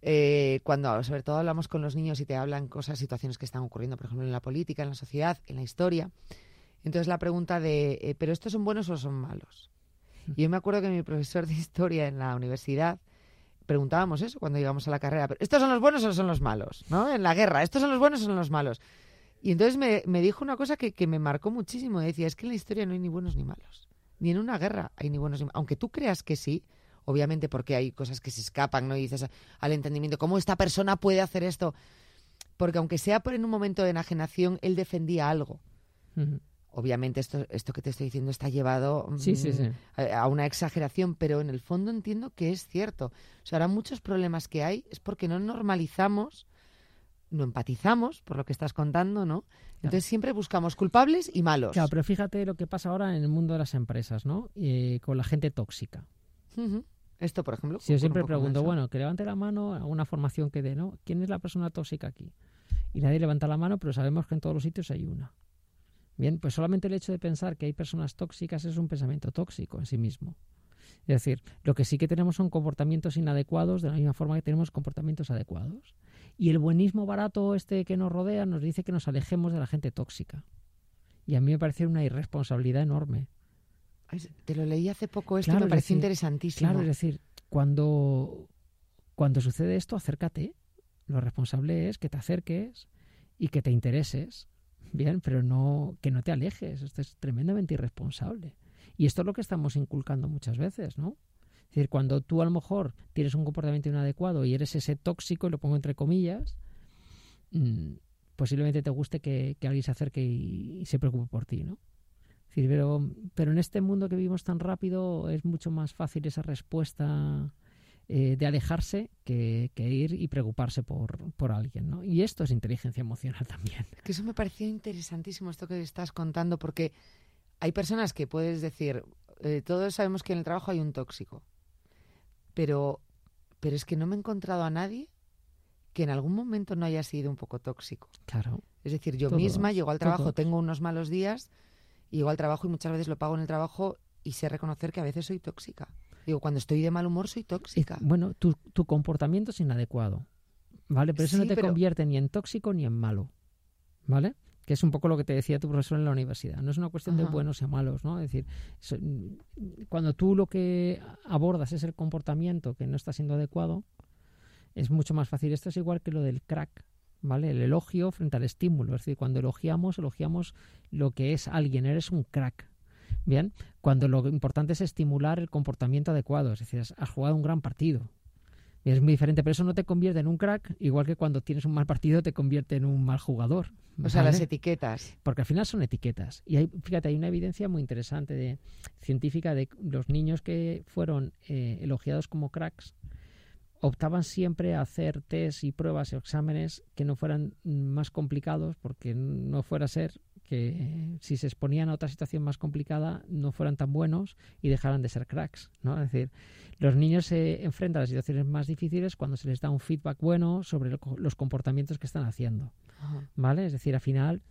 Eh, cuando sobre todo hablamos con los niños y te hablan cosas, situaciones que están ocurriendo, por ejemplo, en la política, en la sociedad, en la historia. Entonces la pregunta de, eh, ¿pero estos son buenos o son malos? Y yo me acuerdo que mi profesor de historia en la universidad preguntábamos eso cuando íbamos a la carrera, ¿pero estos son los buenos o son los malos? ¿No? En la guerra, ¿estos son los buenos o son los malos? Y entonces me, me dijo una cosa que, que me marcó muchísimo. Decía, es que en la historia no hay ni buenos ni malos ni en una guerra hay ni buenos ni Aunque tú creas que sí, obviamente porque hay cosas que se escapan, ¿no? Y dices al entendimiento, ¿cómo esta persona puede hacer esto? Porque aunque sea por en un momento de enajenación, él defendía algo. Obviamente esto, esto que te estoy diciendo está llevado mm, A, una exageración, pero en el fondo entiendo que es cierto. O sea, ahora muchos problemas que hay es porque no normalizamos no empatizamos por lo que estás contando, ¿no? Entonces siempre buscamos culpables y malos. Claro, pero fíjate lo que pasa ahora en el mundo de las empresas, ¿no? Eh, con la gente tóxica. Esto, por ejemplo. Si yo siempre pregunto, bueno, que levante la mano a una formación que dé, ¿no? ¿Quién es la persona tóxica aquí? Y nadie levanta la mano, pero sabemos que en todos los sitios hay una. Bien, pues solamente el hecho de pensar que hay personas tóxicas es un pensamiento tóxico en sí mismo. Es decir, lo que sí que tenemos son comportamientos inadecuados de la misma forma que tenemos comportamientos adecuados. Y el buenismo barato este que nos rodea nos dice que nos alejemos de la gente tóxica. Y a mí me parece una irresponsabilidad enorme. Te lo leí hace poco esto me parece interesantísimo. Claro, es decir, cuando, cuando sucede esto, acércate. Lo responsable es que te acerques y que te intereses. Bien, pero no que no te alejes. Esto es tremendamente irresponsable. Y esto es lo que estamos inculcando muchas veces, ¿no? Es decir, cuando tú a lo mejor tienes un comportamiento inadecuado y eres ese tóxico, y lo pongo entre comillas, mm, posiblemente te guste que, alguien se acerque y, se preocupe por ti, ¿no? Pero, pero en este mundo que vivimos tan rápido es mucho más fácil esa respuesta eh, de alejarse que, ir y preocuparse por, por alguien, ¿no? Y esto es inteligencia emocional también. Que eso me pareció interesantísimo esto que estás contando, porque hay personas que puedes decir, eh, todos sabemos que en el trabajo hay un tóxico, pero, pero es que no me he encontrado a nadie que en algún momento no haya sido un poco tóxico. Claro. Es decir, yo misma llego al trabajo, tengo unos malos días, y llego al trabajo y muchas veces lo pago en el trabajo y sé reconocer que a veces soy tóxica. Digo, cuando estoy de mal humor soy tóxica. bueno, tu, tu comportamiento es inadecuado, ¿vale? Pero eso no te convierte ni en tóxico ni en malo, ¿vale? Que es un poco lo que te decía tu profesor en la universidad. No es una cuestión de buenos y malos, ¿no? Es decir, cuando tú lo que abordas es el comportamiento que no está siendo adecuado, es mucho más fácil. Esto es igual que lo del crack, ¿vale? El elogio frente al estímulo. Es decir, cuando elogiamos, elogiamos lo que es alguien. Eres un crack. Bien, cuando lo importante es estimular el comportamiento adecuado, es decir, has jugado un gran partido, es muy diferente, pero eso no te convierte en un crack, igual que cuando tienes un mal partido te convierte en un mal jugador. O sea, las etiquetas. Porque al final son etiquetas. Y hay, fíjate, hay una evidencia muy interesante de, científica de los niños que fueron eh, elogiados como cracks optaban siempre a hacer test y pruebas y exámenes que no fueran más complicados porque no fuera a ser que si se exponían a otra situación más complicada no fueran tan buenos y dejaran de ser cracks, ¿no? Es decir, los niños se enfrentan a las situaciones más difíciles cuando se les da un feedback bueno sobre los comportamientos que están haciendo, ¿vale? Es decir, al final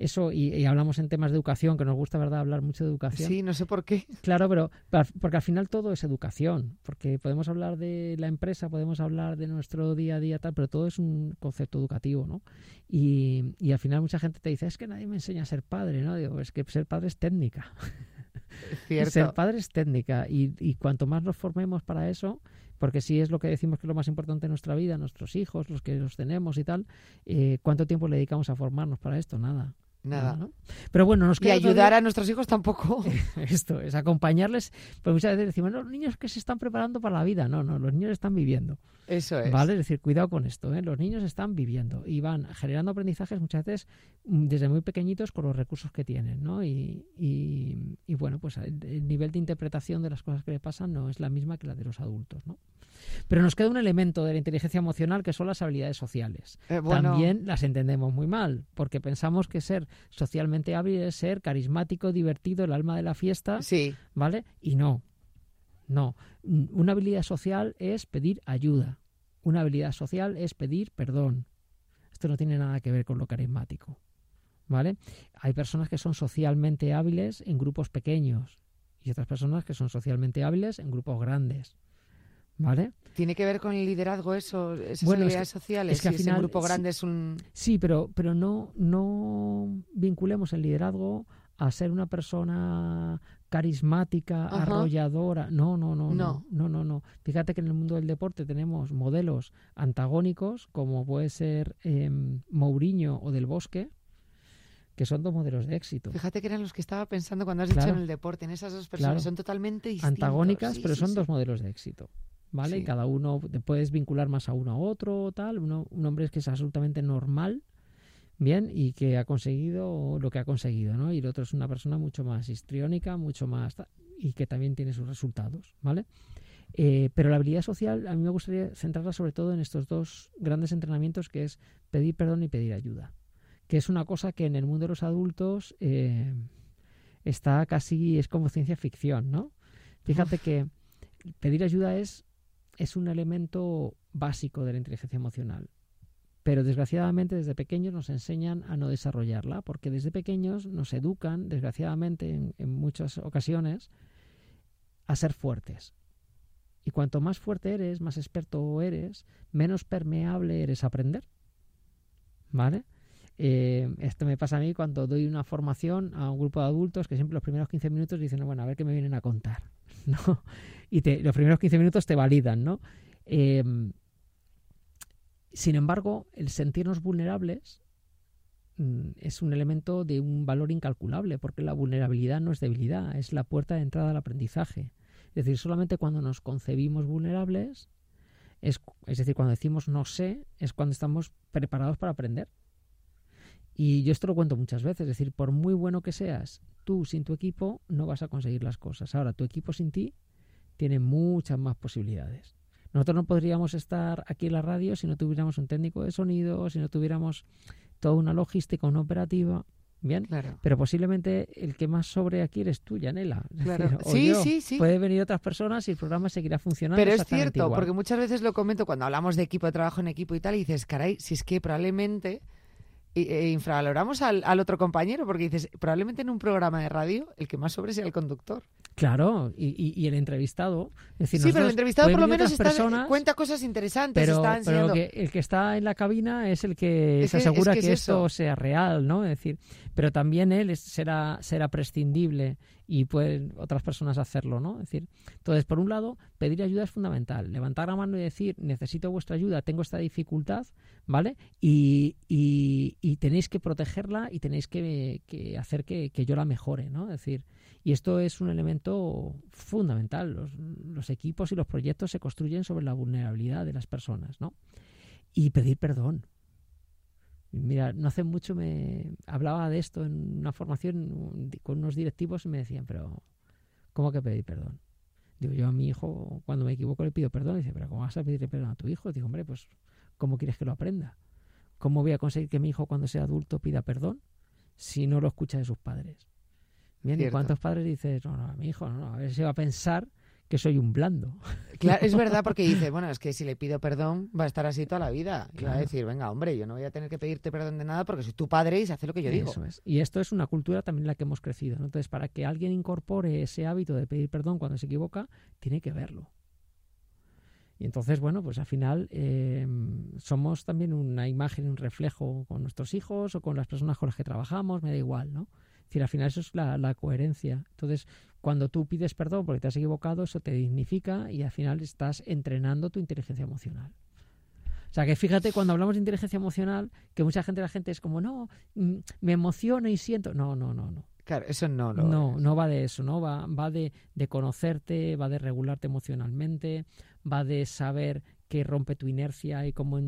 eso, y, hablamos en temas de educación, que nos gusta, ¿verdad?, hablar mucho de educación. Sí, no sé por qué. Claro, pero porque al final todo es educación, porque podemos hablar de la empresa, podemos hablar de nuestro día a día, tal, pero todo es un concepto educativo, ¿no? Y, y al final mucha gente te dice, es que nadie me enseña a ser padre, ¿no? Digo, es que ser padre es técnica. Cierto. Ser padre es técnica y, y cuanto más nos formemos para eso, porque si es lo que decimos que es lo más importante en nuestra vida, nuestros hijos, los que los tenemos y tal, eh, ¿cuánto tiempo le dedicamos a formarnos para esto? Nada. Nada. ¿no? Pero bueno, nos queda. Y ayudar a nuestros hijos tampoco. Esto es acompañarles. Pues muchas veces decimos, los niños que se están preparando para la vida. No, no, los niños están viviendo. Eso es. ¿Vale? Es decir, cuidado con esto. ¿eh? Los niños están viviendo y van generando aprendizajes muchas veces mm, desde muy pequeñitos con los recursos que tienen, ¿no? Y, y, bueno, pues el, nivel de interpretación de las cosas que le pasan no es la misma que la de los adultos, ¿no? Pero nos queda un elemento de la inteligencia emocional que son las habilidades sociales. Eh, También las entendemos muy mal, porque pensamos que ser socialmente hábil es ser carismático, divertido, el alma de la fiesta, sí. ¿vale? Y no, no. Una habilidad social es pedir ayuda. Una habilidad social es pedir perdón. Esto no tiene nada que ver con lo carismático. ¿Vale? Hay personas que son socialmente hábiles en grupos pequeños y otras personas que son socialmente hábiles en grupos grandes. ¿Vale? ¿Tiene que ver con el liderazgo eso, esas habilidades sociales? Es que al final, grupo grande es un... Sí, pero, pero no, no vinculemos el liderazgo a ser una persona carismática, arrolladora. No, no, no, no, no, no, no. Fíjate que en el mundo del deporte tenemos modelos antagónicos, como puede ser em, Mourinho o Del Bosque, que son dos modelos de éxito. Fíjate que eran los que estaba pensando cuando has dicho en el deporte, en esas dos personas, son totalmente distintos. Antagónicas, pero son dos modelos de éxito. ¿vale? Y cada uno te puedes vincular más a uno a otro, tal. Uno, un hombre es que es absolutamente normal, bien, y que ha conseguido lo que ha conseguido, ¿no? Y el otro es una persona mucho más histriónica, mucho más y que también tiene sus resultados, ¿vale? Eh, pero la habilidad social a mí me gustaría centrarla sobre todo en estos dos grandes entrenamientos que es pedir perdón y pedir ayuda, que es una cosa que en el mundo de los adultos eh, está casi es como ciencia ficción, ¿no? Fíjate que pedir ayuda es es un elemento básico de la inteligencia emocional. Pero desgraciadamente desde pequeños nos enseñan a no desarrollarla, porque desde pequeños nos educan, desgraciadamente en, muchas ocasiones, a ser fuertes. Y cuanto más fuerte eres, más experto eres, menos permeable eres a aprender. ¿Vale? Eh, esto me pasa a mí cuando doy una formación a un grupo de adultos que siempre los primeros 15 minutos dicen, bueno, a ver qué me vienen a contar. ¿no? Y te, los primeros 15 minutos te validan, ¿no? Em, sin embargo, el sentirnos vulnerables mm, es un elemento de un valor incalculable, porque la vulnerabilidad no es debilidad, es la puerta de entrada al aprendizaje. Es decir, solamente cuando nos concebimos vulnerables, es, es decir, cuando decimos no sé, es cuando estamos preparados para aprender. Y yo esto lo cuento muchas veces, es decir, por muy bueno que seas, tú sin tu equipo no vas a conseguir las cosas. Ahora, tu equipo sin ti tiene muchas más posibilidades. Nosotros no podríamos estar aquí en la radio si no tuviéramos un técnico de sonido, si no tuviéramos toda una logística, una operativa. Bien, claro. pero posiblemente el que más sobre aquí eres tú, Yanela. Claro. sí, sí, sí. Puede venir otras personas y el programa seguirá funcionando. Pero es cierto, porque muchas veces lo comento cuando hablamos de equipo, de trabajo en equipo y tal, y dices, caray, si es que probablemente e infravaloramos al, al, otro compañero porque dices, probablemente en un programa de radio el que más sobre sea el conductor. Claro, y, y, el entrevistado. sí, pero el entrevistado por lo menos cuenta cosas interesantes. Pero, pero el que está en la cabina es el que se asegura que, esto sea real, ¿no? Es decir, pero también él será, será prescindible y pueden otras personas hacerlo, ¿no? Es decir, entonces, por un lado, pedir ayuda es fundamental. Levantar la mano y decir, necesito vuestra ayuda, tengo esta dificultad, ¿vale? Y, y, tenéis que protegerla y tenéis que, que hacer que, que yo la mejore, ¿no? Es decir, y esto es un elemento fundamental. Los, equipos y los proyectos se construyen sobre la vulnerabilidad de las personas, ¿no? Y pedir perdón. Mira, no hace mucho me hablaba de esto en una formación con unos directivos y me decían, pero ¿cómo que pedir perdón? Digo, yo a mi hijo, cuando me equivoco, le pido perdón. Y dice, pero ¿cómo vas a pedirle perdón a tu hijo? Digo, hombre, pues, ¿cómo quieres que lo aprenda? ¿Cómo voy a conseguir que mi hijo, cuando sea adulto, pida perdón si no lo escucha de sus padres? Bien, ¿y cuántos padres dices, no, no, mi hijo, no, no, a ver si va a pensar que soy un blando. Claro, es verdad porque dice, bueno, es que si le pido perdón va a estar así toda la vida. Y va a decir, venga, hombre, yo no voy a tener que pedirte perdón de nada porque soy tu padre y se hace lo que yo digo. Y esto es una cultura también en la que hemos crecido. Entonces, para que alguien incorpore ese hábito de pedir perdón cuando se equivoca, tiene que verlo. Y entonces, bueno, pues al final eh, somos también una imagen, un reflejo con nuestros hijos o con las personas con las que trabajamos, me da igual, ¿no? decir, al final eso es la, coherencia. Entonces, cuando tú pides perdón porque te has equivocado, eso te dignifica y al final estás entrenando tu inteligencia emocional. O sea, que fíjate, cuando hablamos de inteligencia emocional, que mucha gente, la gente es como, no, mm, me emociono y siento. No, no, no, no. Claro, eso no lo No, no va de eso, ¿no? Va, va de, de conocerte, va de regularte emocionalmente, va de saber que rompe tu inercia y cómo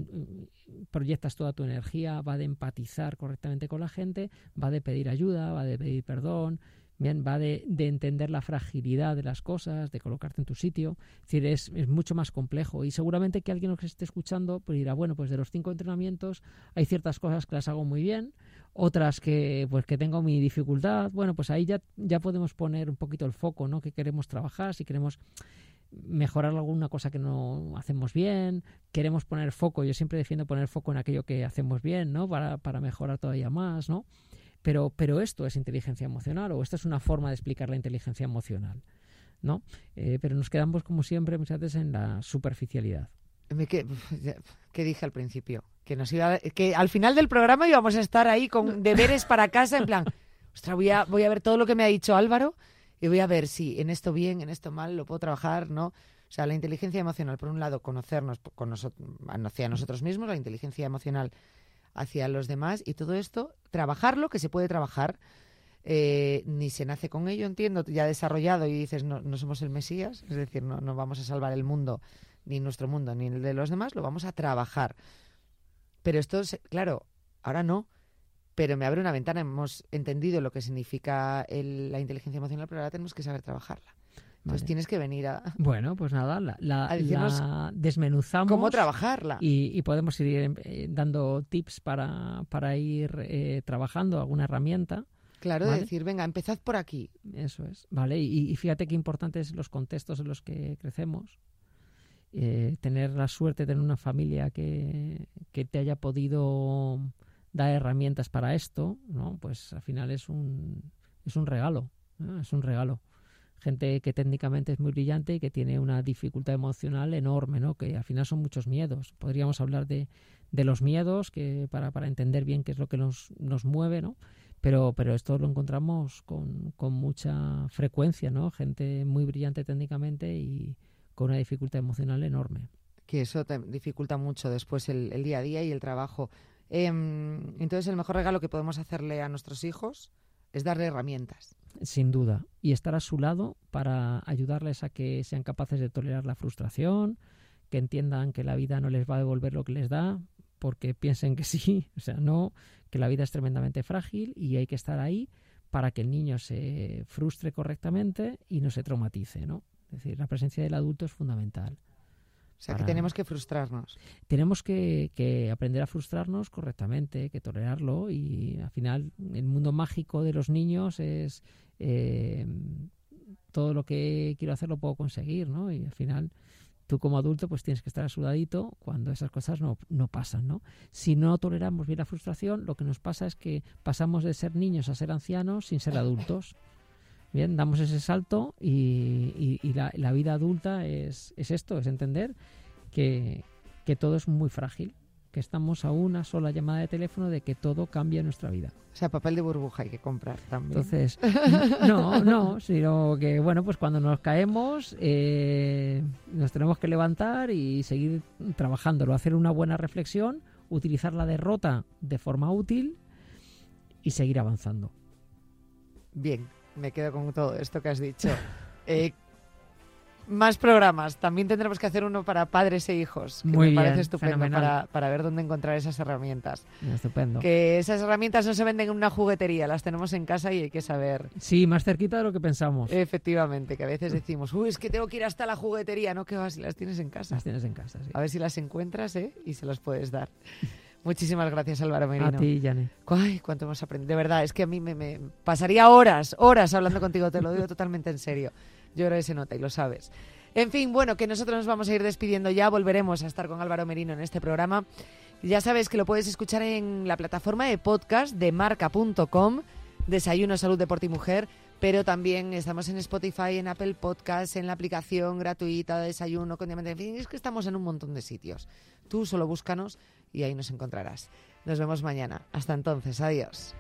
proyectas toda tu energía, va de empatizar correctamente con la gente, va de pedir ayuda, va de pedir perdón, bien, va de, entender la fragilidad de las cosas, de colocarte en tu sitio. Es decir, es, es, mucho más complejo. Y seguramente que alguien que esté escuchando pues dirá, bueno, pues de los cinco entrenamientos hay ciertas cosas que las hago muy bien, otras que pues que tengo mi dificultad. Bueno, pues ahí ya, ya podemos poner un poquito el foco, ¿no? Que queremos trabajar, si queremos mejorar alguna cosa que no hacemos bien, queremos poner foco, yo siempre defiendo poner foco en aquello que hacemos bien, ¿no? Para, para mejorar todavía más, ¿no? Pero, pero esto es inteligencia emocional o esta es una forma de explicar la inteligencia emocional, ¿no? Eh, pero nos quedamos, como siempre, muchas veces en la superficialidad. ¿Qué, qué dije al principio? Que, nos iba, que al final del programa íbamos a estar ahí con deberes para casa, en plan, ostras, voy a, voy a ver todo lo que me ha dicho Álvaro y voy a ver si en esto bien, en esto mal, lo puedo trabajar, ¿no? O sea, la inteligencia emocional, por un lado, conocernos con nosotros, hacia nosotros mismos, la inteligencia emocional hacia los demás y todo esto, trabajarlo, que se puede trabajar. Eh, ni se nace con ello, entiendo, ya desarrollado y dices, no, no somos el Mesías, es decir, no, no vamos a salvar el mundo, ni nuestro mundo, ni el de los demás, lo vamos a trabajar. Pero esto, es, claro, ahora no pero me abre una ventana. Hemos entendido lo que significa la inteligencia emocional, pero ahora tenemos que saber trabajarla. Entonces tienes que venir a. Bueno, pues nada, la, desmenuzamos. ¿Cómo trabajarla? Y, podemos ir eh, dando tips para, para ir eh, trabajando alguna herramienta. Claro, de decir, venga, empezad por aquí. Eso es, ¿vale? Y, fíjate qué importantes los contextos en los que crecemos. Eh, tener la suerte de tener una familia que, que te haya podido da herramientas para esto, ¿no? Pues al final es un, es un regalo, es un regalo. Gente que técnicamente es muy brillante y que tiene una dificultad emocional enorme, ¿no? Que al final son muchos miedos. Podríamos hablar de, de los miedos que para, para entender bien qué es lo que nos, nos mueve, ¿no? Pero, pero esto lo encontramos con, con mucha frecuencia, ¿no? Gente muy brillante técnicamente y con una dificultad emocional enorme. Que eso te dificulta mucho después el, el día a día y el trabajo. Em, entonces, el mejor regalo que podemos hacerle a nuestros hijos es darle herramientas. Sin duda. Y estar a su lado para ayudarles a que sean capaces de tolerar la frustración, que entiendan que la vida no les va a devolver lo que les da, porque piensen que sí, o sea, no, que la vida es tremendamente frágil y hay que estar ahí para que el niño se frustre correctamente y no se traumatice, ¿no? Es decir, la presencia del adulto es fundamental. O sea, que tenemos que frustrarnos. Tenemos que, aprender a frustrarnos correctamente, que tolerarlo y al final el mundo mágico de los niños es eh, todo lo que quiero hacer lo puedo conseguir, ¿no? Y al final tú como adulto pues tienes que estar asudadito cuando esas cosas no, no pasan, ¿no? Si no toleramos bien la frustración, lo que nos pasa es que pasamos de ser niños a ser ancianos sin ser adultos. Bien, damos ese salto y, la, vida adulta es, es, esto, es entender que, que todo es muy frágil que estamos a una sola llamada de teléfono de que todo cambia en nuestra vida. O sea, papel de burbuja hay que comprar también. Entonces, no, no, sino que, bueno, pues cuando nos caemos, eh, nos tenemos que levantar y seguir trabajándolo, hacer una buena reflexión, utilizar la derrota de forma útil y seguir avanzando. Bien, me quedo con todo esto que has dicho. Eh, más programas. También tendremos que hacer uno para padres e hijos. Que me parece estupendo para, para, ver dónde encontrar esas herramientas. Estupendo. Que esas herramientas no se venden en una juguetería, las tenemos en casa y hay que saber. Sí, más cerquita de lo que pensamos. Efectivamente, que a veces decimos, uy, es que tengo que ir hasta la juguetería. No, que vas, si las tienes en casa. Las tienes en casa, sí. A ver si las encuentras ¿eh? y se las puedes dar. Muchísimas gracias, Álvaro Merino. A ti, Yane. Ay, cuánto hemos aprendido. De verdad, es que a mí me, me pasaría horas, horas hablando contigo, te lo digo totalmente en serio. Yo creo que se nota y lo sabes. En fin, bueno, que nosotros nos vamos a ir despidiendo ya. Volveremos a estar con Álvaro Merino en este programa. Ya sabes que lo puedes escuchar en la plataforma de podcast de marca.com, Desayuno, Salud, Deporte y Mujer, pero también estamos en Spotify, en Apple Podcasts, en la aplicación gratuita de Desayuno con Diamante. En fin, es que estamos en un montón de sitios. Tú solo búscanos y ahí nos encontrarás. Nos vemos mañana. Hasta entonces, adiós.